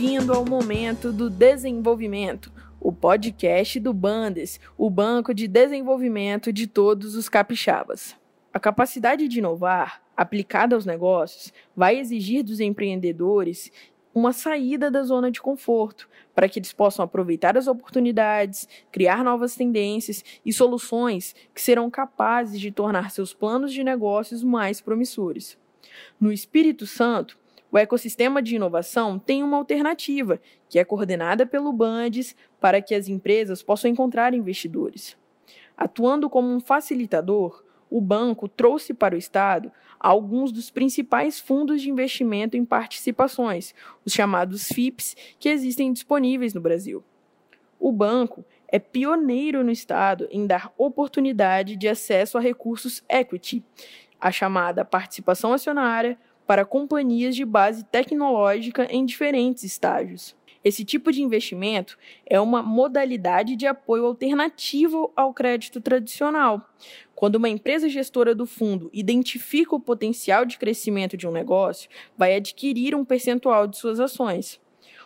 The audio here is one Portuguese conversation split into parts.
Bem-vindo ao momento do desenvolvimento, o podcast do Bandes, o banco de desenvolvimento de todos os capixabas. A capacidade de inovar, aplicada aos negócios, vai exigir dos empreendedores uma saída da zona de conforto, para que eles possam aproveitar as oportunidades, criar novas tendências e soluções que serão capazes de tornar seus planos de negócios mais promissores. No Espírito Santo, o ecossistema de inovação tem uma alternativa, que é coordenada pelo Bandes para que as empresas possam encontrar investidores. Atuando como um facilitador, o banco trouxe para o Estado alguns dos principais fundos de investimento em participações, os chamados FIPS, que existem disponíveis no Brasil. O banco é pioneiro no Estado em dar oportunidade de acesso a recursos equity, a chamada participação acionária, para companhias de base tecnológica em diferentes estágios. Esse tipo de investimento é uma modalidade de apoio alternativo ao crédito tradicional. Quando uma empresa gestora do fundo identifica o potencial de crescimento de um negócio, vai adquirir um percentual de suas ações.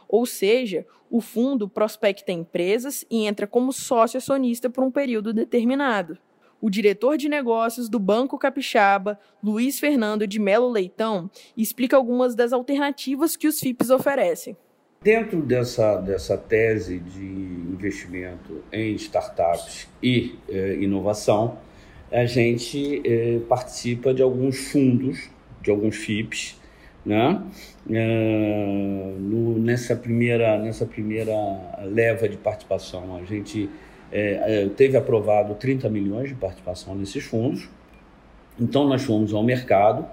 Ou seja, o fundo prospecta empresas e entra como sócio acionista por um período determinado o diretor de negócios do Banco Capixaba, Luiz Fernando de Melo Leitão, explica algumas das alternativas que os FIPs oferecem. Dentro dessa, dessa tese de investimento em startups e eh, inovação, a gente eh, participa de alguns fundos, de alguns FIPs, né? Uh, no, nessa, primeira, nessa primeira leva de participação, a gente é, é, teve aprovado 30 milhões de participação nesses fundos. Então, nós fomos ao mercado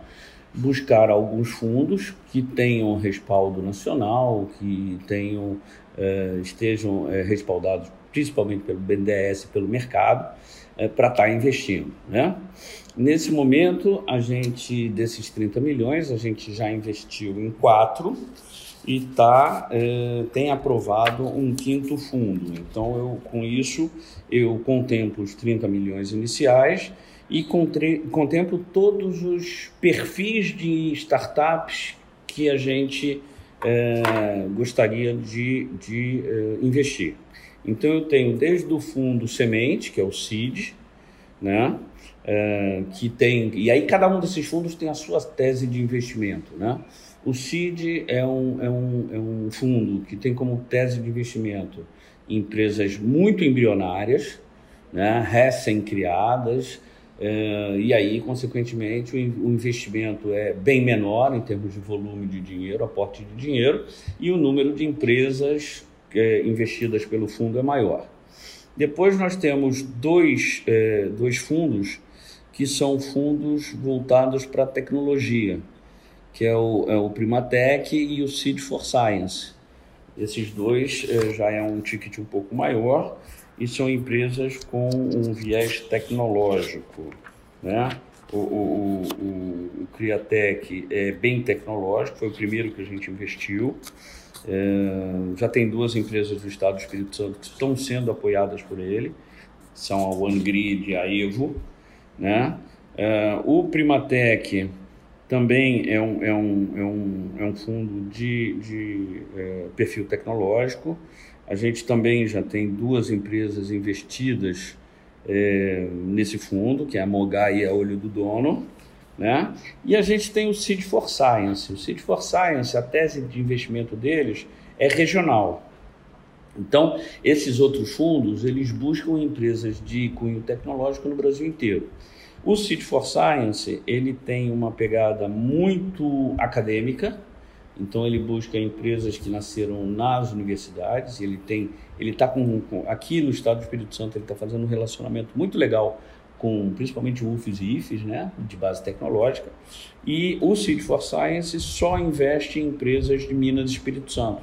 buscar alguns fundos que tenham respaldo nacional, que tenham, é, estejam é, respaldados principalmente pelo BNDES e pelo mercado, para estar tá investindo. Né? Nesse momento, a gente, desses 30 milhões, a gente já investiu em quatro e tá, é, tem aprovado um quinto fundo. Então, eu, com isso, eu contemplo os 30 milhões iniciais e contemplo todos os perfis de startups que a gente é, gostaria de, de é, investir. Então, eu tenho desde o fundo semente, que é o CID, né? É, que tem e aí cada um desses fundos tem a sua tese de investimento, né? O CID é um, é, um, é um fundo que tem como tese de investimento empresas muito embrionárias, né, recém-criadas, é, e aí, consequentemente, o investimento é bem menor em termos de volume de dinheiro, aporte de dinheiro, e o número de empresas é, investidas pelo fundo é maior. Depois nós temos dois, é, dois fundos que são fundos voltados para tecnologia que é o, é o Primatec e o Seed for Science. Esses dois é, já é um ticket um pouco maior e são empresas com um viés tecnológico. Né? O, o, o, o Criatec é bem tecnológico, foi o primeiro que a gente investiu. É, já tem duas empresas do Estado do Espírito Santo que estão sendo apoiadas por ele, são a OneGrid e a Evo. Né? É, o Primatec também é um, é um, é um, é um fundo de, de é, perfil tecnológico. A gente também já tem duas empresas investidas é, nesse fundo, que é a Mogai e a Olho do Dono. Né? E a gente tem o Seed for Science. O Seed for Science, a tese de investimento deles é regional. Então, esses outros fundos, eles buscam empresas de cunho tecnológico no Brasil inteiro. O City for Science ele tem uma pegada muito acadêmica, então ele busca empresas que nasceram nas universidades. Ele tem, ele está com, com, aqui no Estado do Espírito Santo ele está fazendo um relacionamento muito legal com principalmente UFs e IFs, né, de base tecnológica. E o City for Science só investe em empresas de Minas e Espírito Santo,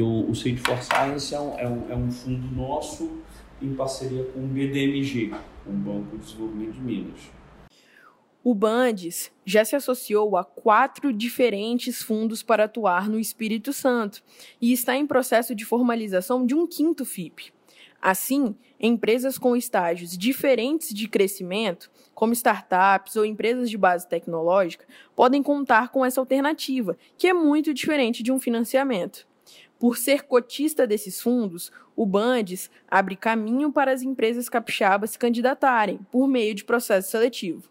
que o, o City for Science é um, é um, é um fundo nosso em parceria com o BDMG, um Banco de Desenvolvimento de Minas. O Bandes já se associou a quatro diferentes fundos para atuar no Espírito Santo e está em processo de formalização de um quinto FIP. Assim, empresas com estágios diferentes de crescimento, como startups ou empresas de base tecnológica, podem contar com essa alternativa, que é muito diferente de um financiamento. Por ser cotista desses fundos, o Bandes abre caminho para as empresas capixabas se candidatarem por meio de processo seletivo.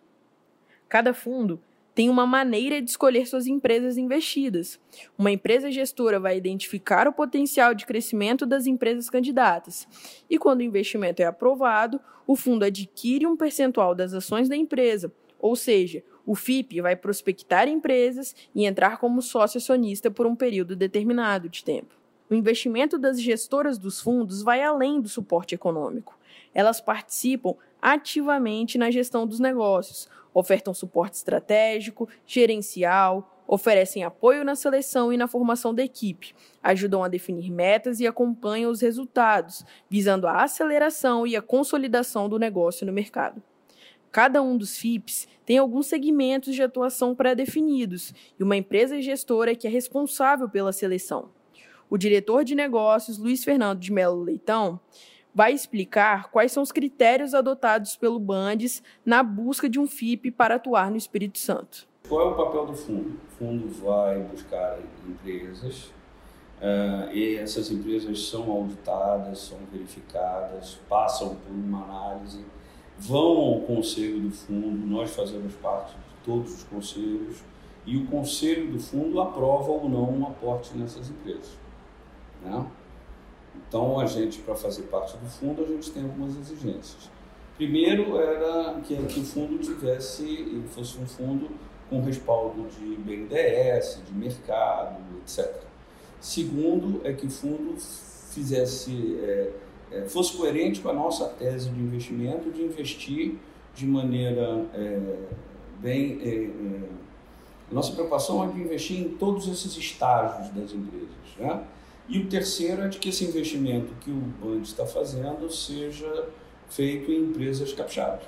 Cada fundo tem uma maneira de escolher suas empresas investidas. Uma empresa gestora vai identificar o potencial de crescimento das empresas candidatas. E quando o investimento é aprovado, o fundo adquire um percentual das ações da empresa, ou seja, o FIP vai prospectar empresas e entrar como sócio acionista por um período determinado de tempo. O investimento das gestoras dos fundos vai além do suporte econômico. Elas participam ativamente na gestão dos negócios, ofertam suporte estratégico, gerencial, oferecem apoio na seleção e na formação da equipe, ajudam a definir metas e acompanham os resultados, visando a aceleração e a consolidação do negócio no mercado. Cada um dos FIPs tem alguns segmentos de atuação pré-definidos e uma empresa gestora que é responsável pela seleção. O diretor de negócios, Luiz Fernando de Melo Leitão, vai explicar quais são os critérios adotados pelo Bandes na busca de um FIP para atuar no Espírito Santo. Qual é o papel do fundo? O fundo vai buscar empresas uh, e essas empresas são auditadas, são verificadas, passam por uma análise, vão ao conselho do fundo, nós fazemos parte de todos os conselhos e o conselho do fundo aprova ou não um aporte nessas empresas. Né? Então, a gente, para fazer parte do fundo, a gente tem algumas exigências. Primeiro era que, que o fundo tivesse, fosse um fundo com respaldo de BNDES, de mercado, etc. Segundo é que o fundo fizesse, é, é, fosse coerente com a nossa tese de investimento, de investir de maneira é, bem. É, é, nossa preocupação é de investir em todos esses estágios das empresas. Né? E o terceiro é de que esse investimento que o Band está fazendo seja feito em empresas capixabas.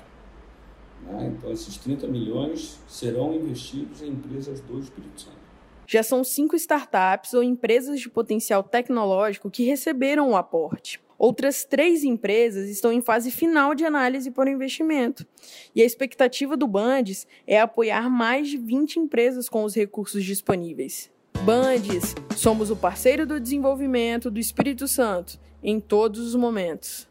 Né? Então, esses 30 milhões serão investidos em empresas do Espírito Santo. Já são cinco startups ou empresas de potencial tecnológico que receberam o aporte. Outras três empresas estão em fase final de análise o investimento. E a expectativa do Bandes é apoiar mais de 20 empresas com os recursos disponíveis. Bandes, somos o parceiro do desenvolvimento do Espírito Santo em todos os momentos.